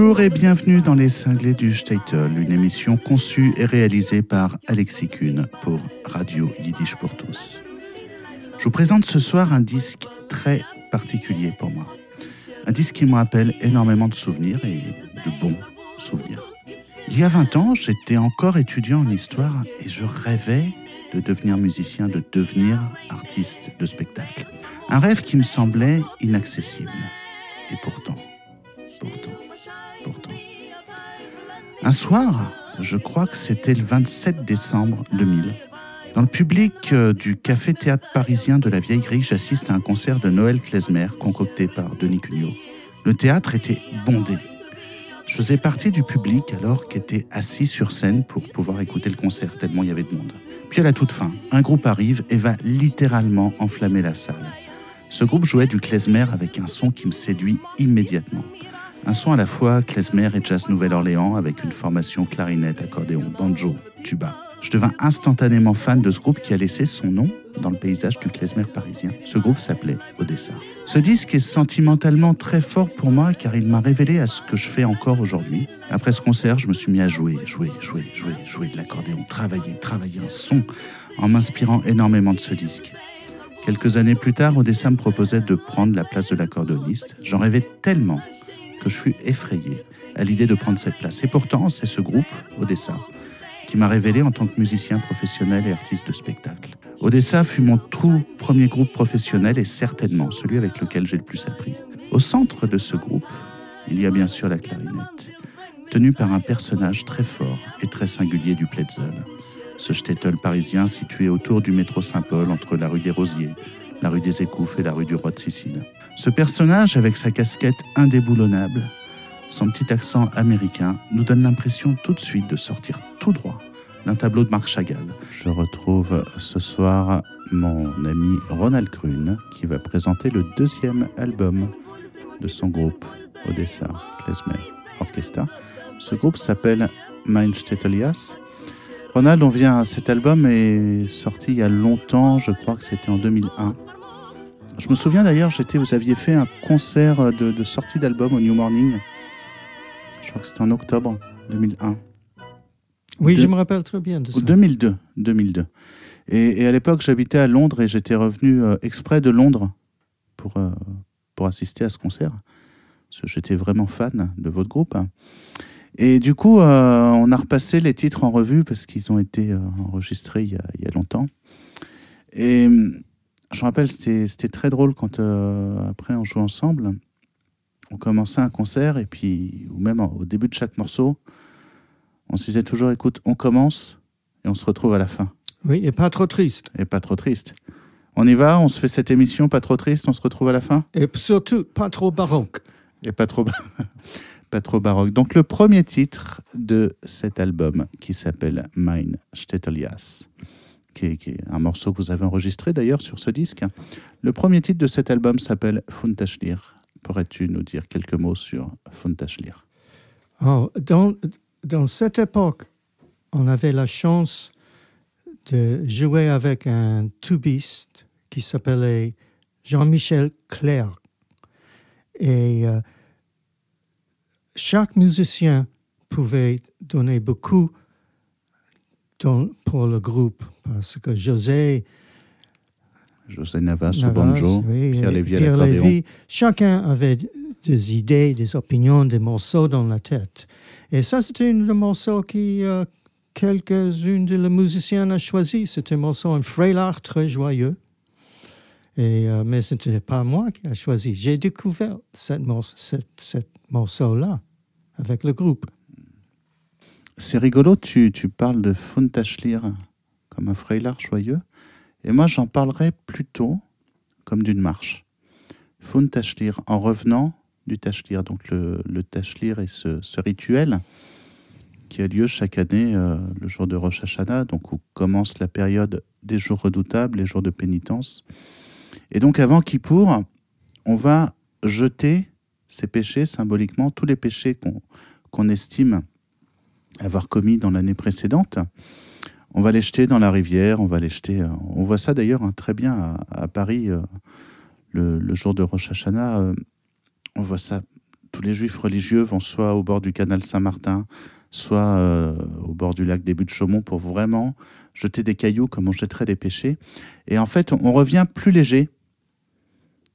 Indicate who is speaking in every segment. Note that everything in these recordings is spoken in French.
Speaker 1: Bonjour et bienvenue dans Les Cinglés du Statel, une émission conçue et réalisée par Alexis Kuhn pour Radio Yiddish pour tous. Je vous présente ce soir un disque très particulier pour moi. Un disque qui me rappelle énormément de souvenirs et de bons souvenirs. Il y a 20 ans, j'étais encore étudiant en histoire et je rêvais de devenir musicien, de devenir artiste de spectacle. Un rêve qui me semblait inaccessible. Et pourtant, pourtant, Un soir, je crois que c'était le 27 décembre 2000, dans le public euh, du Café Théâtre parisien de la Vieille Grille, j'assiste à un concert de Noël Klezmer concocté par Denis Cugnot. Le théâtre était bondé. Je faisais partie du public alors qu'était assis sur scène pour pouvoir écouter le concert tellement il y avait de monde. Puis à la toute fin, un groupe arrive et va littéralement enflammer la salle. Ce groupe jouait du klezmer avec un son qui me séduit immédiatement. Un son à la fois klezmer et jazz Nouvelle-Orléans avec une formation clarinette, accordéon, banjo, tuba. Je devins instantanément fan de ce groupe qui a laissé son nom dans le paysage du klezmer parisien. Ce groupe s'appelait Odessa. Ce disque est sentimentalement très fort pour moi car il m'a révélé à ce que je fais encore aujourd'hui. Après ce concert, je me suis mis à jouer, jouer, jouer, jouer, jouer de l'accordéon, travailler, travailler un son en m'inspirant énormément de ce disque. Quelques années plus tard, Odessa me proposait de prendre la place de l'accordéoniste. J'en rêvais tellement que je fus effrayé à l'idée de prendre cette place. Et pourtant, c'est ce groupe, Odessa, qui m'a révélé en tant que musicien professionnel et artiste de spectacle. Odessa fut mon tout premier groupe professionnel et certainement celui avec lequel j'ai le plus appris. Au centre de ce groupe, il y a bien sûr la clarinette, tenue par un personnage très fort et très singulier du Pletzel, ce shtetl parisien situé autour du métro Saint-Paul entre la rue des Rosiers, la rue des Écouffes et la rue du Roi de Sicile. Ce personnage, avec sa casquette indéboulonnable, son petit accent américain nous donne l'impression tout de suite de sortir tout droit d'un tableau de Marc Chagall. Je retrouve ce soir mon ami Ronald Krune qui va présenter le deuxième album de son groupe Odessa Klezmer Orchestra. Ce groupe s'appelle Mein Stetelias. Ronald, on vient, cet album est sorti il y a longtemps, je crois que c'était en 2001. Je me souviens d'ailleurs, j'étais, vous aviez fait un concert de, de sortie d'album au New Morning je crois que c'était en octobre 2001.
Speaker 2: Oui, de, je me rappelle très bien de ça.
Speaker 1: 2002. 2002. Et, et à l'époque, j'habitais à Londres et j'étais revenu euh, exprès de Londres pour, euh, pour assister à ce concert. Parce que j'étais vraiment fan de votre groupe. Et du coup, euh, on a repassé les titres en revue parce qu'ils ont été euh, enregistrés il y, a, il y, a, longtemps. Et je me rappelle, c'était très drôle quand euh, après on joue ensemble on commençait un concert et puis, ou même au début de chaque morceau, on se disait toujours, écoute, on commence et on se retrouve à la fin.
Speaker 2: Oui, et pas trop triste.
Speaker 1: Et pas trop triste. On y va, on se fait cette émission pas trop triste, on se retrouve à la fin?
Speaker 2: Et surtout, pas trop baroque.
Speaker 1: Et pas trop, pas trop baroque. Donc le premier titre de cet album qui s'appelle Mein Stetelias, qui est, un morceau que vous avez enregistré d'ailleurs sur ce disque. Le premier titre de cet album s'appelle Funtashlir. Pourrais-tu nous dire quelques mots sur Funtashlir?
Speaker 2: Oh, dans, dans cette époque, on avait la chance de jouer avec un tubiste qui s'appelait Jean-Michel Clair. Et euh, chaque musicien pouvait donner beaucoup pour le groupe parce que José
Speaker 1: José Navas, Navas banjo, oui, Pierre Lévy l'accordéon.
Speaker 2: Chacun avait des idées, des opinions, des morceaux dans la tête. Et ça, c'était un morceau qui euh, quelques-unes de les musiciens ont choisi. C'était un morceau, un frélard très joyeux. Et, euh, mais ce n'était pas moi qui ai choisi. J'ai découvert cette, cette, cette morceau-là avec le groupe.
Speaker 1: C'est rigolo, tu, tu parles de Funtashlir comme un frélard joyeux. Et moi, j'en parlerai plutôt comme d'une marche. Fun Tashlir, en revenant du Tashlir, donc le, le Tashlir est ce, ce, rituel qui a lieu chaque année euh, le jour de Rosh Hashanah, donc où commence la période des jours redoutables, les jours de pénitence. Et donc avant Kippour, on va jeter ces péchés symboliquement, tous les péchés qu'on qu estime avoir commis dans l'année précédente on va les jeter dans la rivière, on va les jeter. Euh, on voit ça d'ailleurs hein, très bien à, Paris euh, le, jour de Rosh Hashanah. Euh, on voit ça tous les juifs religieux vont soit au bord du canal Saint-Martin, soit au bord du lac des Buttes de Chaumont pour vraiment jeter des cailloux comme on jetterait des péchés. Et en fait, on revient plus léger.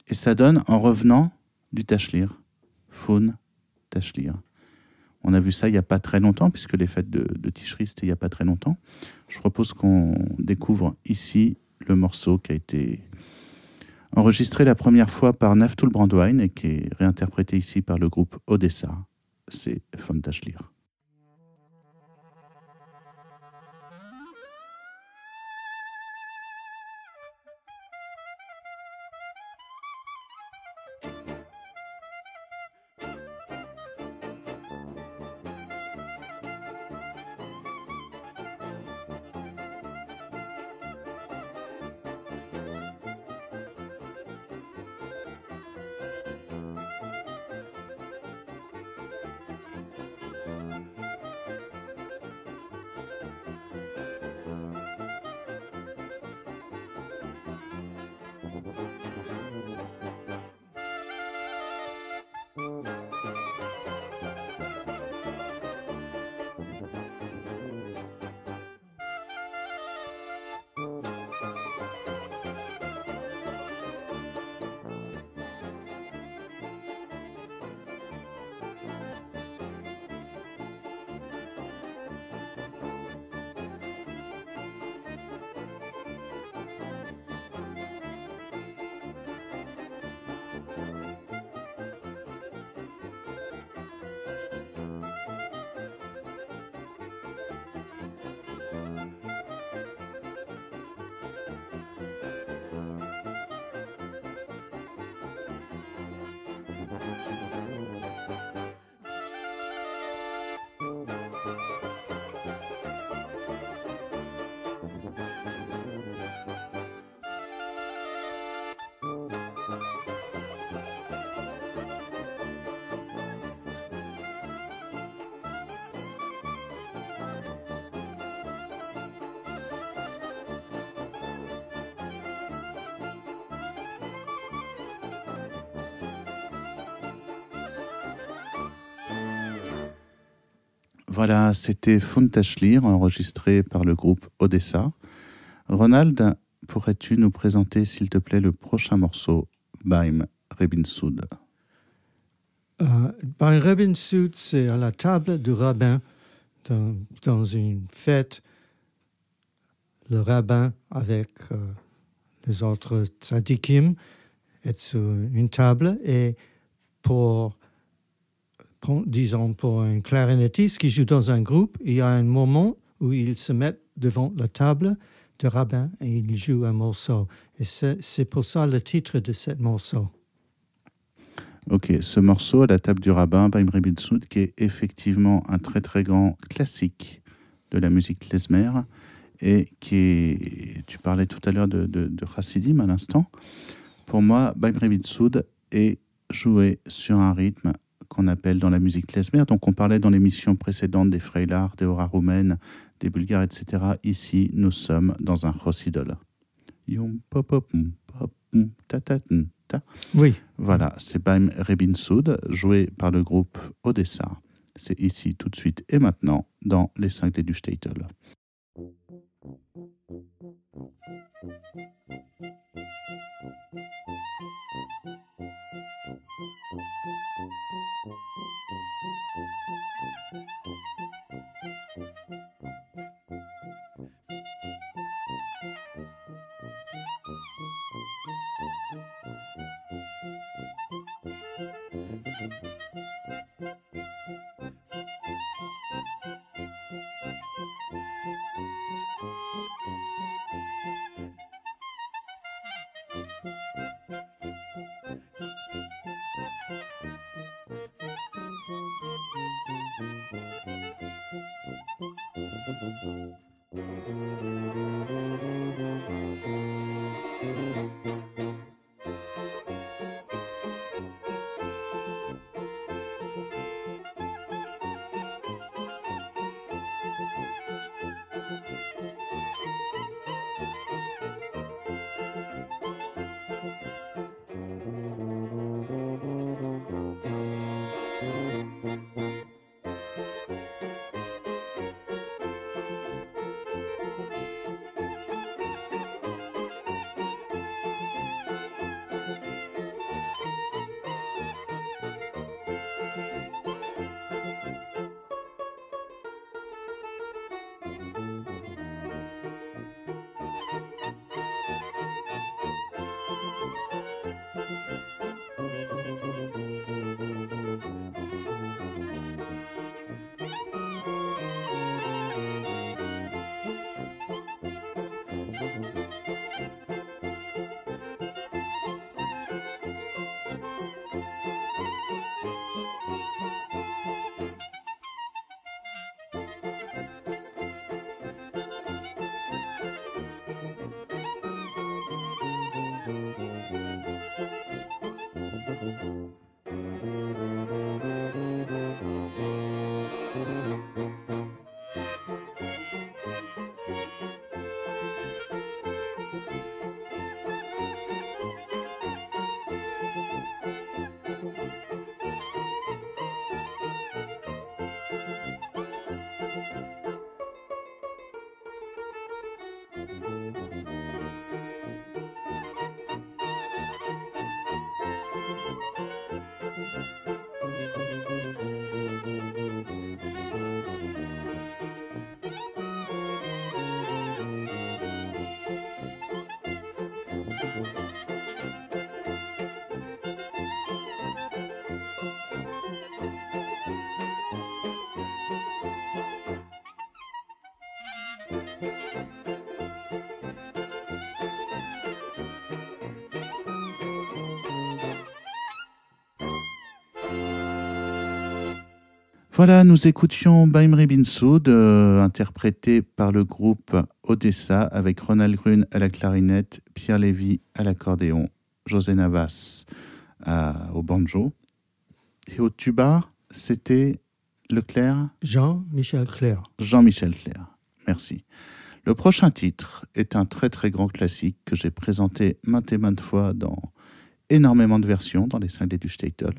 Speaker 1: Et ça donne, en revenant, du tachlir. Faune, tachlir. On a vu ça il n'y a pas très longtemps, puisque les fêtes de, de c'était il n'y a pas très longtemps. Je propose qu'on découvre ici le morceau qui a été enregistré la première fois par Naftul Brandwein et qui est réinterprété ici par le groupe Odessa. C'est Fontachlir. Voilà, c'était Funtashlir, enregistré par le groupe Odessa. Ronald, pourrais-tu nous présenter, s'il te plaît, le prochain morceau, Baim Rebinsud
Speaker 2: euh, Baim Rebinsud, c'est à la table du rabbin dans, une fête. Le rabbin avec euh, les autres tzadikim est sur une table et pour disons, pour un clarinettiste qui joue dans un groupe, il y a un moment où ils se mettent devant la table de rabbin et ils jouent un morceau. Et c'est pour ça le titre de ce morceau.
Speaker 1: Ok, ce morceau à la table du rabbin, Baim Soud, qui est effectivement un très très grand classique de la musique klezmer et qui est, tu parlais tout à l'heure de, de, Chassidim à l'instant. Pour moi, Baim Soud est joué sur un rythme qu'on appelle dans la musique klezmer. Donc on parlait dans l'émission précédente des Freilars, des Hora roumaines, des Bulgares, etc. Ici, nous sommes dans un Chosidol.
Speaker 2: Oui.
Speaker 1: Voilà, c'est Baim Rebin Soud, joué par le groupe Odessa. C'est ici, tout de suite et maintenant, dans Les Cinglés du Statel. Voilà, nous écoutions Baimri Bin Soud, euh, interprété par le groupe Odessa avec Ronald Grun à la clarinette, Pierre Lévy à l'accordéon, José Navas au banjo. Et au tuba, c'était Leclerc?
Speaker 2: Jean-Michel Clair.
Speaker 1: Jean-Michel Clair, merci. Le prochain titre est un très très grand classique que j'ai présenté maintes et maintes fois dans énormément de versions dans les cinglés du Statel.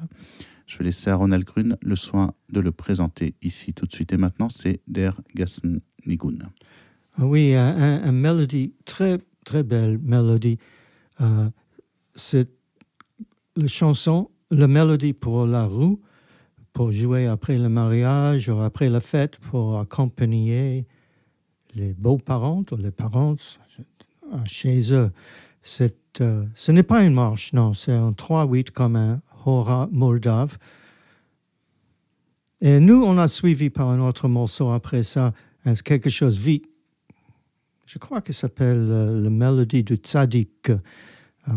Speaker 1: Je vais laisser à Ronald Grun le soin de le présenter ici tout de suite. Et maintenant, c'est Der Gassen Nigun.
Speaker 2: Ah oui, un, un, mélodie, très, très belle mélodie. Euh, c'est la chanson, la mélodie pour la roue, pour jouer après le mariage ou après la fête, pour accompagner les beaux-parents ou les parents chez eux. Euh, ce n'est pas une marche, non, c'est un 3-8 comme un Hora Moldave. Et nous, on a suivi par un autre morceau après ça, quelque chose vite. Je crois qu'il s'appelle euh, la mélodie du Tzadik. Euh,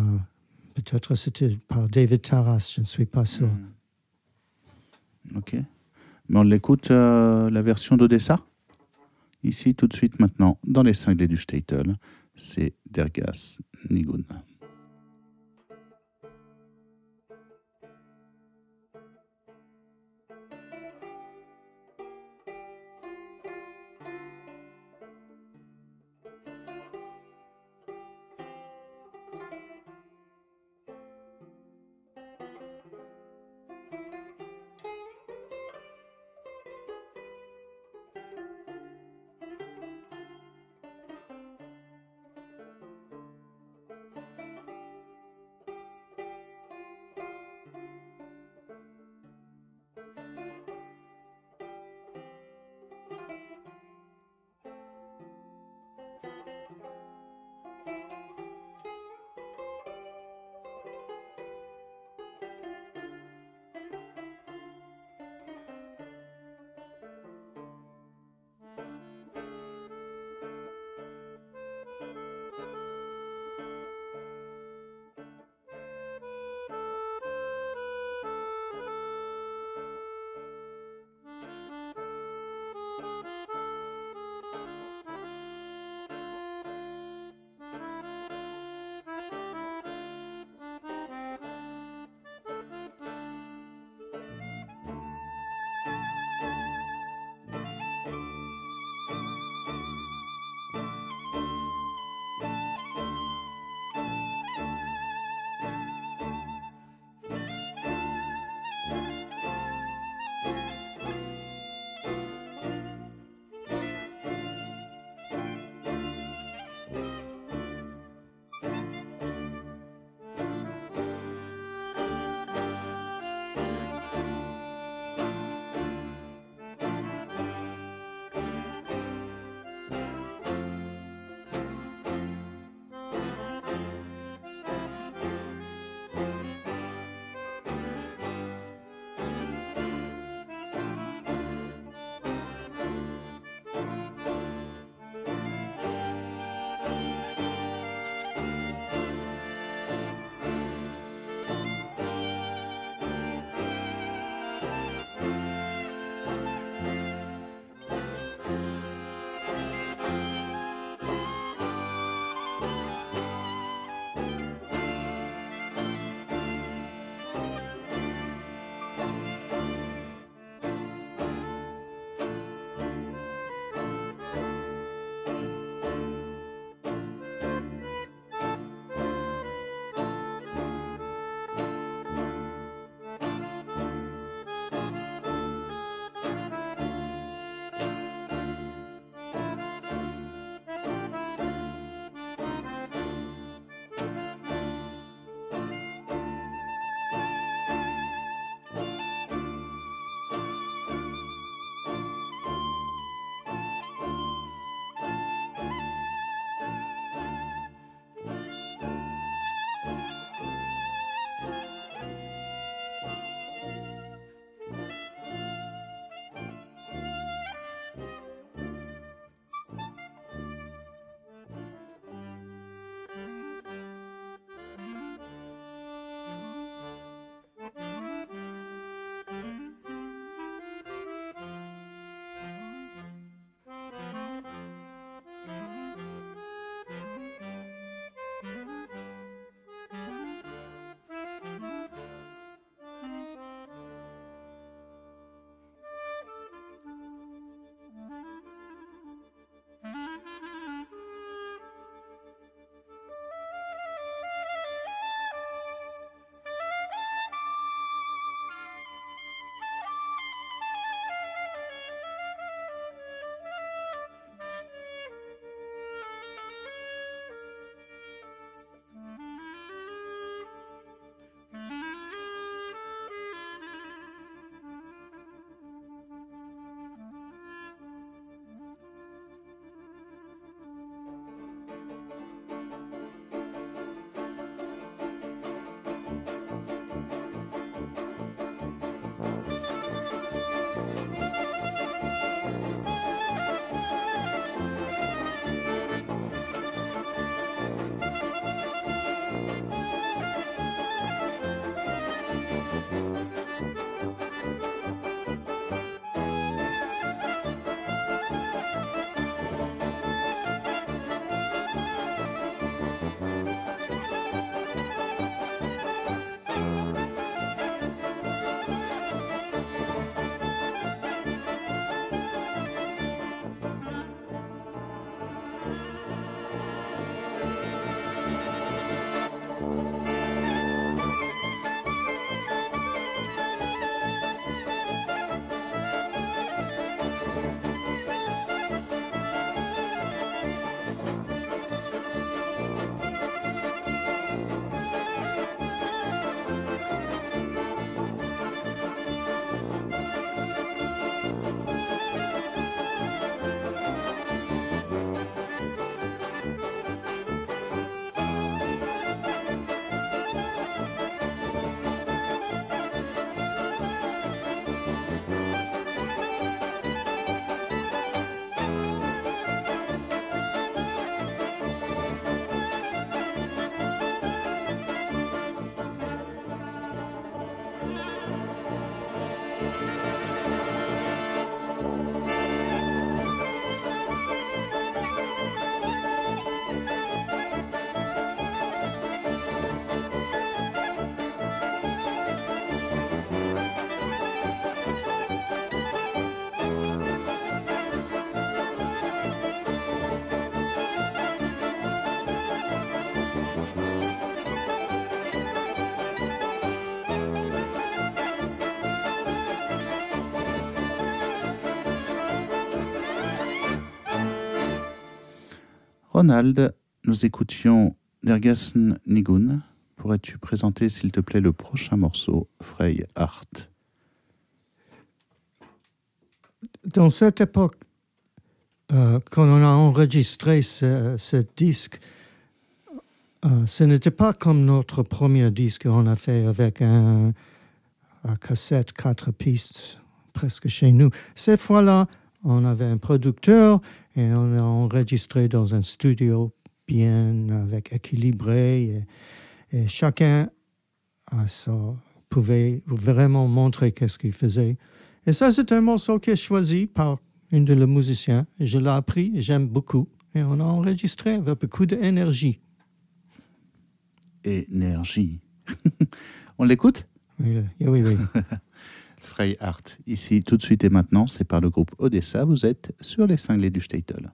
Speaker 2: peut-être c'était par David Taras, je ne suis pas sûr.
Speaker 1: Hmm. Ok. Mais on l'écoute, euh, la version d'Odessa? Ici, tout de suite, maintenant, dans les cinglés du Statel, c'est Dergas Nigun. Ronald, nous écoutions Dergassen Nigun. Pourrais-tu présenter, s'il te plaît, le prochain morceau, Frey Art
Speaker 2: Dans cette époque, euh, quand on a enregistré ce, disque, euh, ce n'était pas comme notre premier disque qu'on a fait avec un, un cassette, quatre pistes, presque chez nous. Cette fois-là, on avait un producteur et on a enregistré dans un studio bien, avec équilibré. Et, et chacun ça, pouvait vraiment montrer qu'est-ce qu'il faisait. Et ça, c'est un morceau qui est choisi par une de les musiciens. Je l'ai appris j'aime beaucoup. Et on a enregistré avec beaucoup d'énergie.
Speaker 1: Énergie. on l'écoute?
Speaker 2: Oui, oui, oui.
Speaker 1: Art, ici, tout de suite et maintenant, c'est par le groupe Odessa. Vous êtes sur les cinglés du Statel.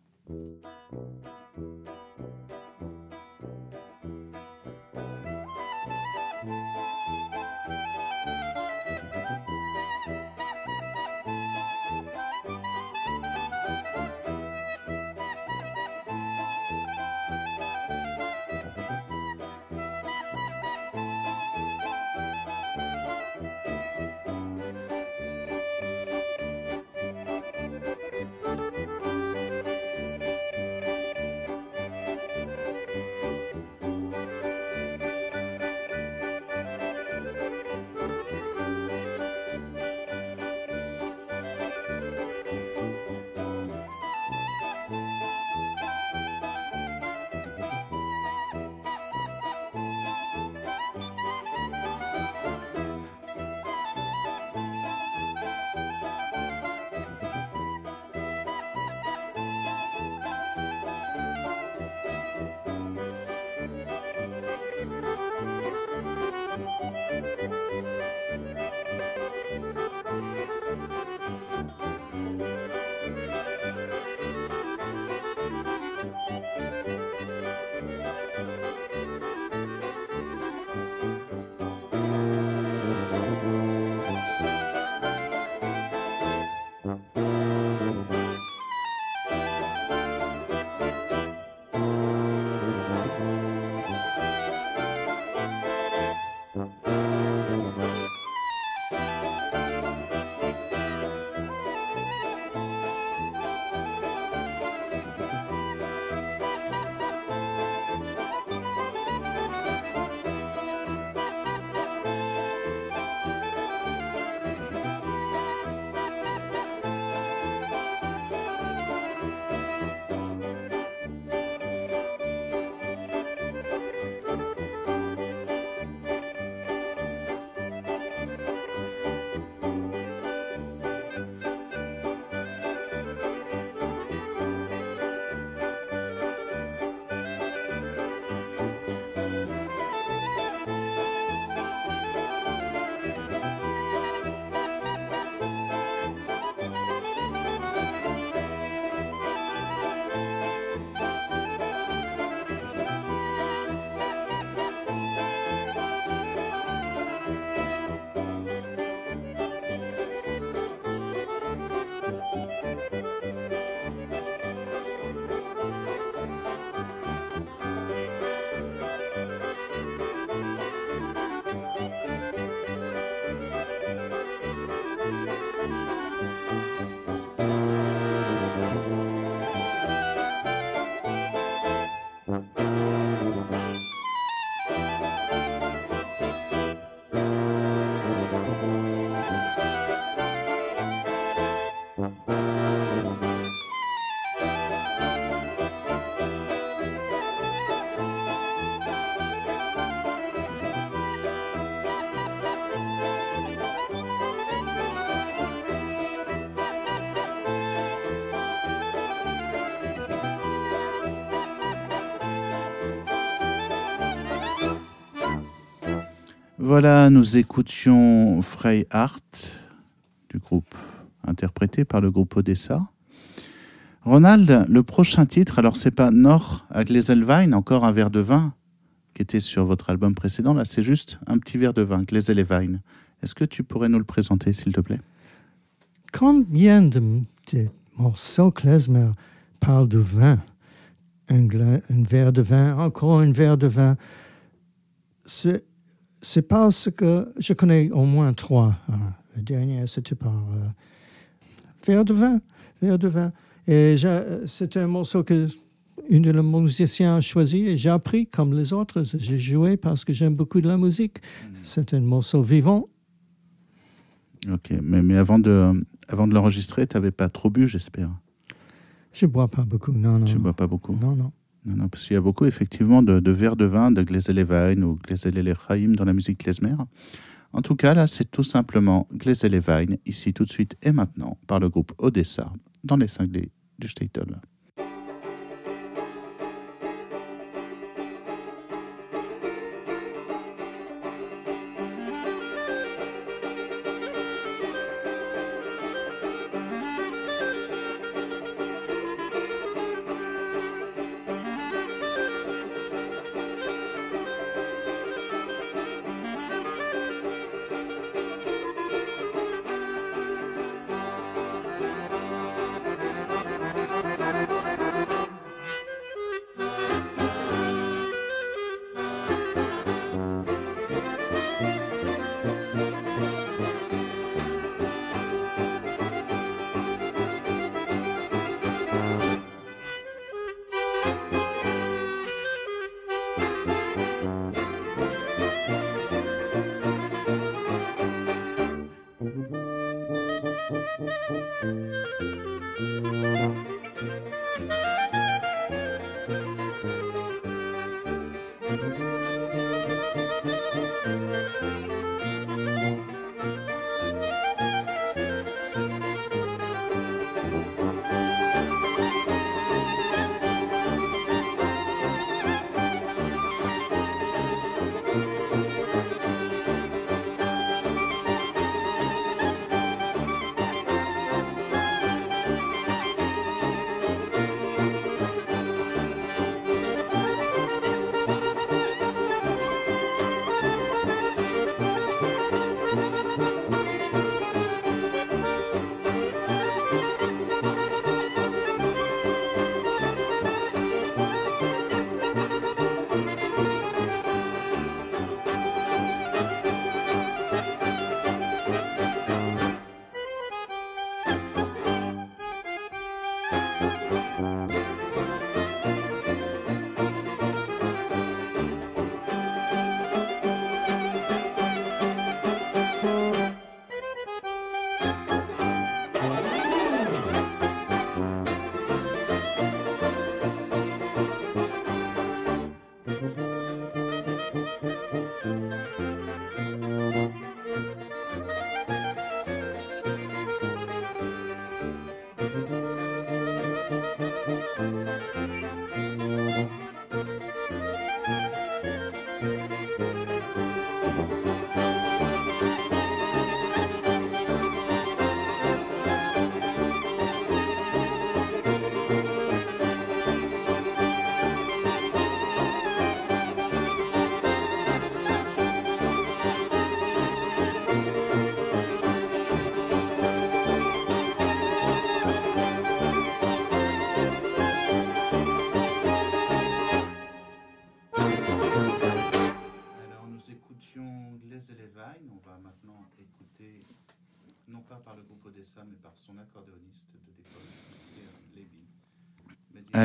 Speaker 1: Voilà, nous écoutions Frey Art du groupe interprété par le groupe Odessa. Ronald, le prochain titre, alors c'est pas Nord à Gläselwein, encore un verre de vin qui était sur votre album précédent, là c'est juste un petit verre de vin, Gläselwein. Est-ce que tu pourrais nous le présenter s'il te plaît?
Speaker 2: Combien de, de morceaux klezmer parlent de vin un, verre de vin, encore un verre de vin. Parce que je connais au moins trois. Hein. Le dernier, c'était par euh, verre de vin, verre de vin. Et c'était un morceau que une de les musiciens a choisi et j'ai appris comme les autres. J'ai joué parce que j'aime beaucoup de la musique. Hmm. C'est un morceau vivant.
Speaker 1: Ok, mais, mais avant de, avant de l'enregistrer, tu n'avais pas trop bu, j'espère?
Speaker 2: Je ne bois pas beaucoup, non, non.
Speaker 1: Tu ne bois pas beaucoup?
Speaker 2: Non, non.
Speaker 1: Non, parce qu'il y a beaucoup, effectivement, de, verres de vin, de Glezel ou Glezel Chaim dans la musique klezmer. En tout cas, là, c'est tout simplement Glezel ici tout de suite et maintenant, par le groupe Odessa, dans les cinglés du Statel.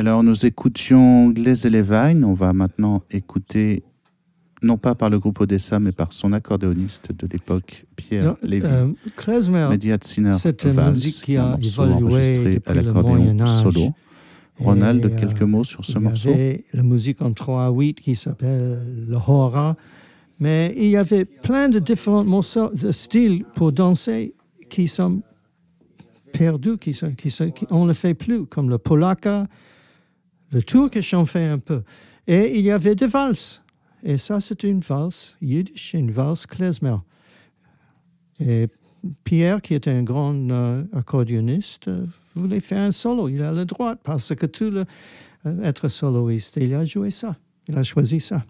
Speaker 1: Alors nous écoutions et Levine. On va maintenant écouter, non pas par le groupe Odessa, mais par son accordéoniste de l'époque, Pierre Lévy. Euh,
Speaker 2: c'est une musique qui a évolué à l'accordéon
Speaker 1: solo. Ronald, euh, quelques mots sur ce morceau
Speaker 2: Il y avait la musique en 3-8 qui s'appelle le Hora, mais il y avait plein de différents morceaux, de styles pour danser qui sont perdus, qui, sont, qui, sont, on ne le fait plus, comme le polaka, le turc j'en fais un peu. Et il y avait des valses. Et ça, c'est une valse yiddish, une valse klezmer. Et Pierre, qui était un grand euh, euh, voulait faire un solo. Il a le droit parce que tout le, euh, être soloiste, il a joué ça. Il a choisi ça.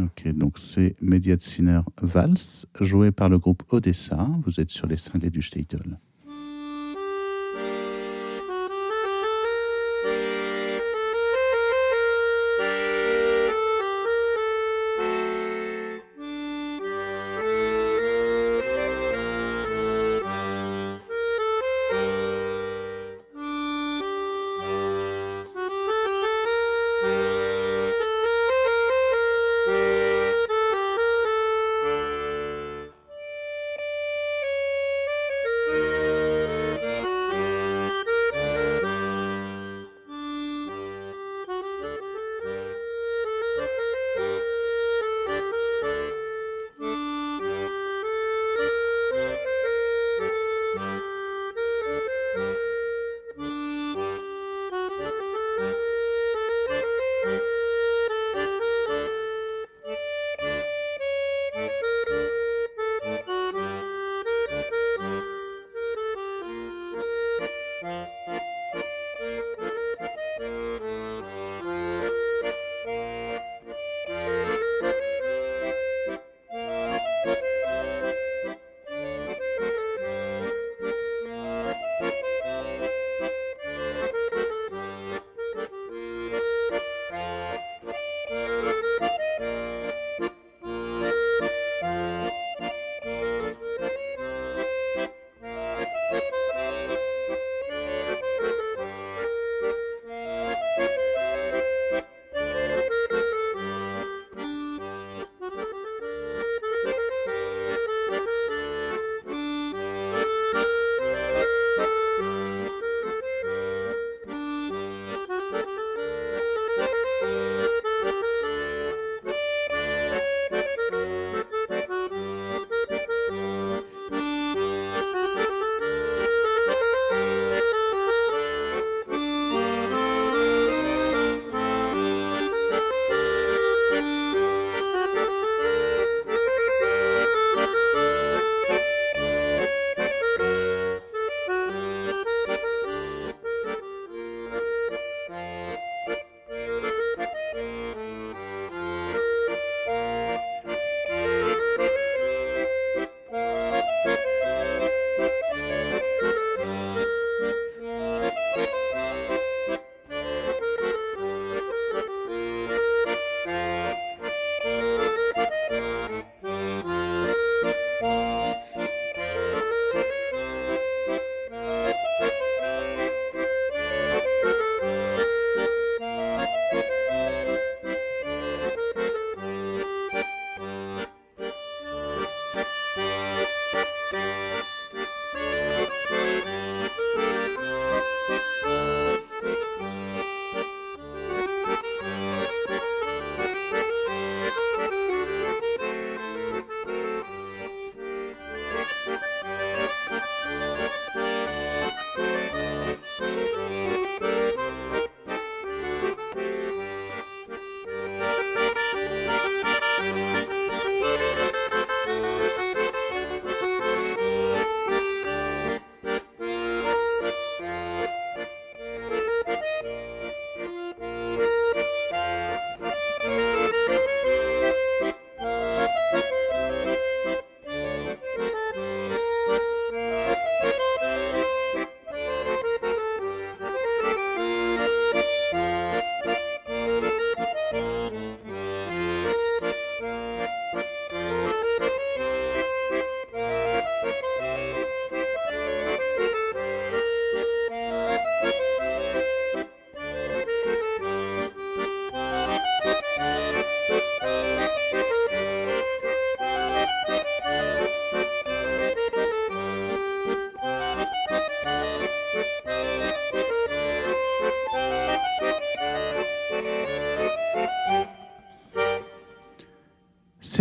Speaker 1: Ok, donc c'est Mediatziner Vals, joué par le groupe Odessa. Vous êtes sur les cinglés du Statel.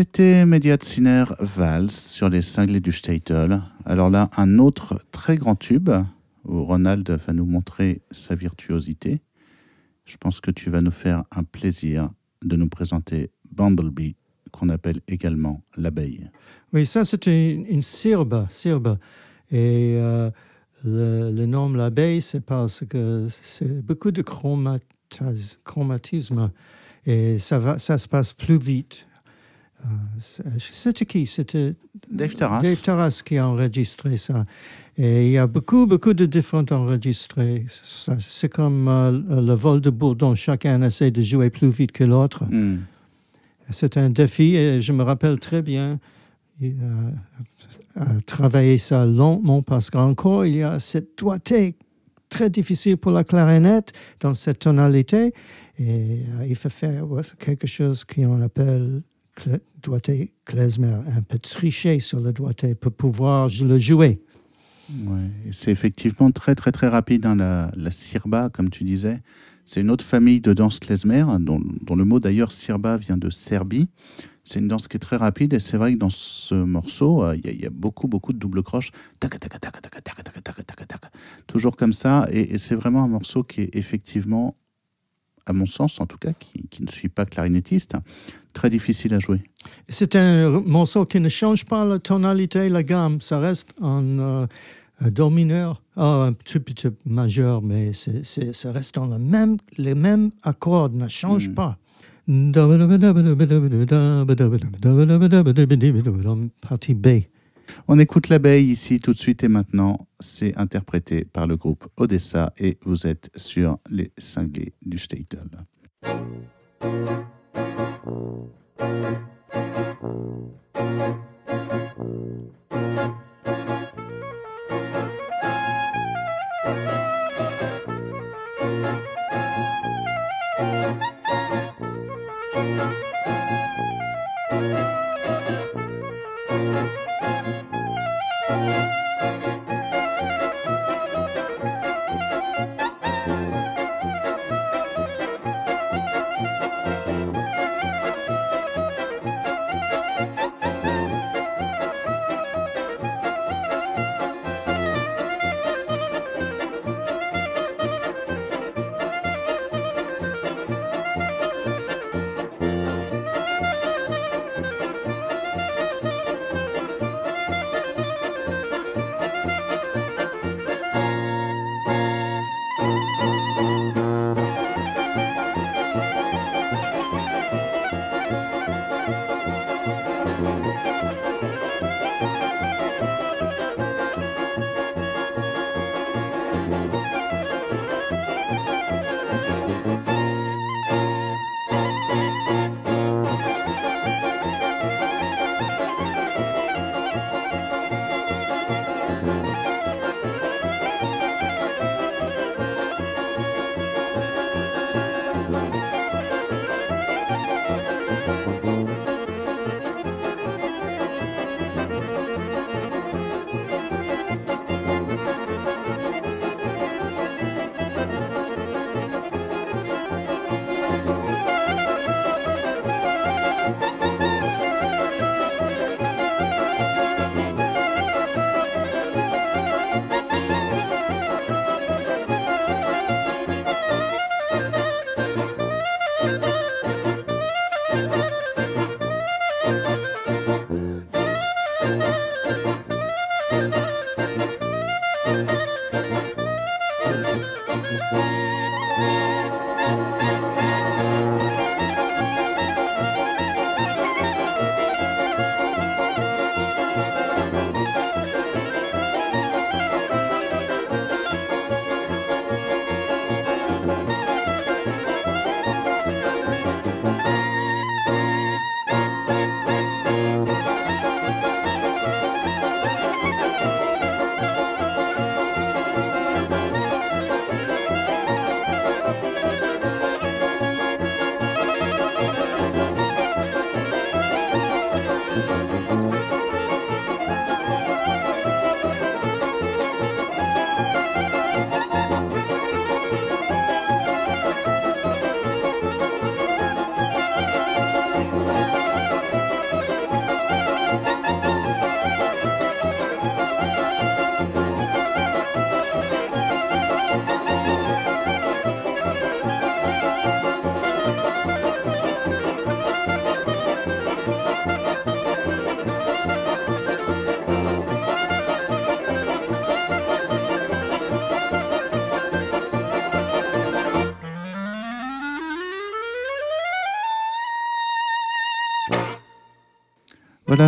Speaker 1: C'était Mediatziner Vals sur les cinglés du Statel. Alors là, un autre très grand tube où Ronald va nous montrer sa virtuosité. Je pense que tu vas nous faire un plaisir de nous présenter Bumblebee, qu'on appelle également l'abeille.
Speaker 2: Oui, ça c'est une, sirbe, sirbe. Et euh, le, le, nom l'abeille, c'est parce que c'est beaucoup de chromatisme et ça, va, ça se passe plus vite c'était qui C'était
Speaker 1: Dave Taras.
Speaker 2: Dave Taras qui a enregistré ça. Et il y a beaucoup, beaucoup de différents enregistrés. C'est comme euh, le vol de Bourdon. Chacun essaie de jouer plus vite que l'autre.
Speaker 1: Hmm.
Speaker 2: C'est un défi et je me rappelle très bien il a, travaillé ça longuement parce qu'encore il y a cette doigté très difficile pour la clarinette dans cette tonalité et euh, il faut faire quelque chose qu'on appelle doigté klezmer, un peu tricher sur le doigté pour pouvoir le jouer.
Speaker 1: Ouais, c'est effectivement très très très rapide, hein, la, la sirba, comme tu disais. C'est une autre famille de danse klezmer, dont, dont le mot d'ailleurs sirba vient de Serbie. C'est une danse qui est très rapide et c'est vrai que dans ce morceau, il y, a beaucoup beaucoup de double croche, toujours comme ça. Et, et c'est vraiment un morceau qui est effectivement à mon sens en tout cas, qui, qui, ne suis pas clarinettiste, très difficile à jouer.
Speaker 2: C'est un morceau qui ne change pas la tonalité, la gamme, ça reste en euh, do mineur, oh, un petit peu majeur, mais c est, ça reste dans le même, les mêmes accords, ne change mm. pas. Partie B.
Speaker 1: On écoute l'abeille ici tout de suite et maintenant. C'est interprété par le groupe Odessa et vous êtes sur les cinglés du Statel.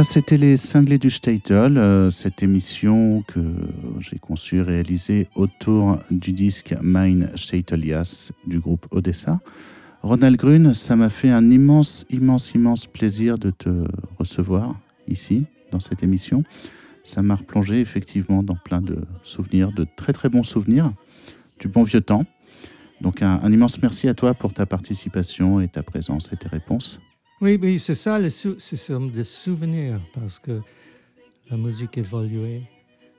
Speaker 1: C'était les cinglés du Statel, euh, cette émission que j'ai conçue, réalisée autour du disque Mein Statelias du groupe Odessa. Ronald Grun, ça m'a fait un immense, immense, immense plaisir de te recevoir ici, dans cette émission. Ça m'a replongé effectivement dans plein de souvenirs, de très très bons souvenirs, du bon vieux temps. Donc un, un immense merci à toi pour ta participation et ta présence et tes réponses.
Speaker 2: Oui, oui c'est ça, c'est des souvenirs, parce que la musique évoluait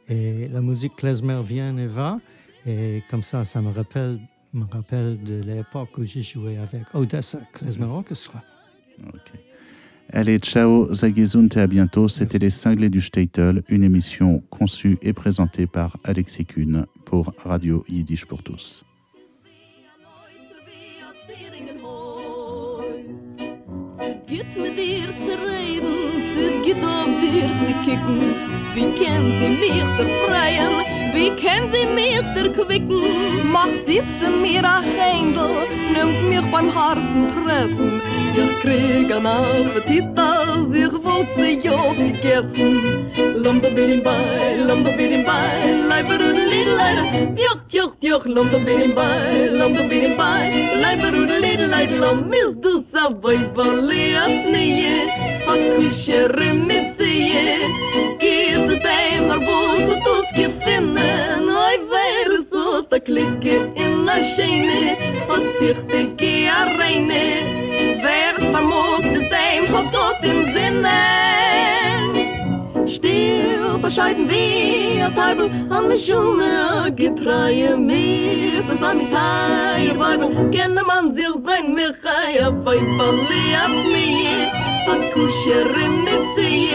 Speaker 2: et la musique klezmer vient et va, et comme ça, ça me rappelle, me rappelle de l'époque où j'ai joué avec Odessa Klezmer Orchestra.
Speaker 1: Ok. Allez, ciao, Zagezunte, à bientôt. C'était Les Cinglés du Statel, une émission conçue et présentée par Alexis Kuhn pour Radio Yiddish pour tous.
Speaker 3: Geht mit dir zu reden, es geht auf dir zu kicken. Wie können sie mich befreien, Wie kan sie meer terkwikken? Macht dit meer agendel, neemt mich beim harten treffen. Ich krieg an Appetit, als ich wollte Job gegessen. Lumberbidimbai, lumberbidimbai, leiberudelideleid. Tjoch, tjoch, tjoch, lumberbidimbai, lumberbidimbai, leiberudelideleid. Lommil du sa vojvali asnije, hakushe remisiye. Give de. nur bult und tut gefinne, noi wer so ta klicke in na scheine, und sich de ge arreine, wer vermut de sein hob tot im sinne. Stil bescheiden wie a Teufel an der Schumme gepreie mir von seinem Teier Weibel kenne man sich sein Michaia Weibel liat mir a Kuscherin mit sie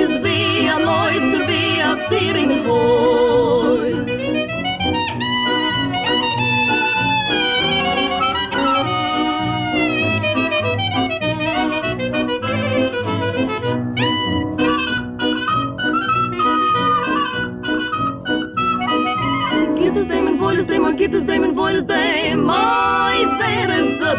Speaker 3: ist wie a Neuzer wie a Zier in den Hohen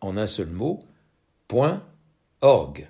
Speaker 4: en un seul mot, point org.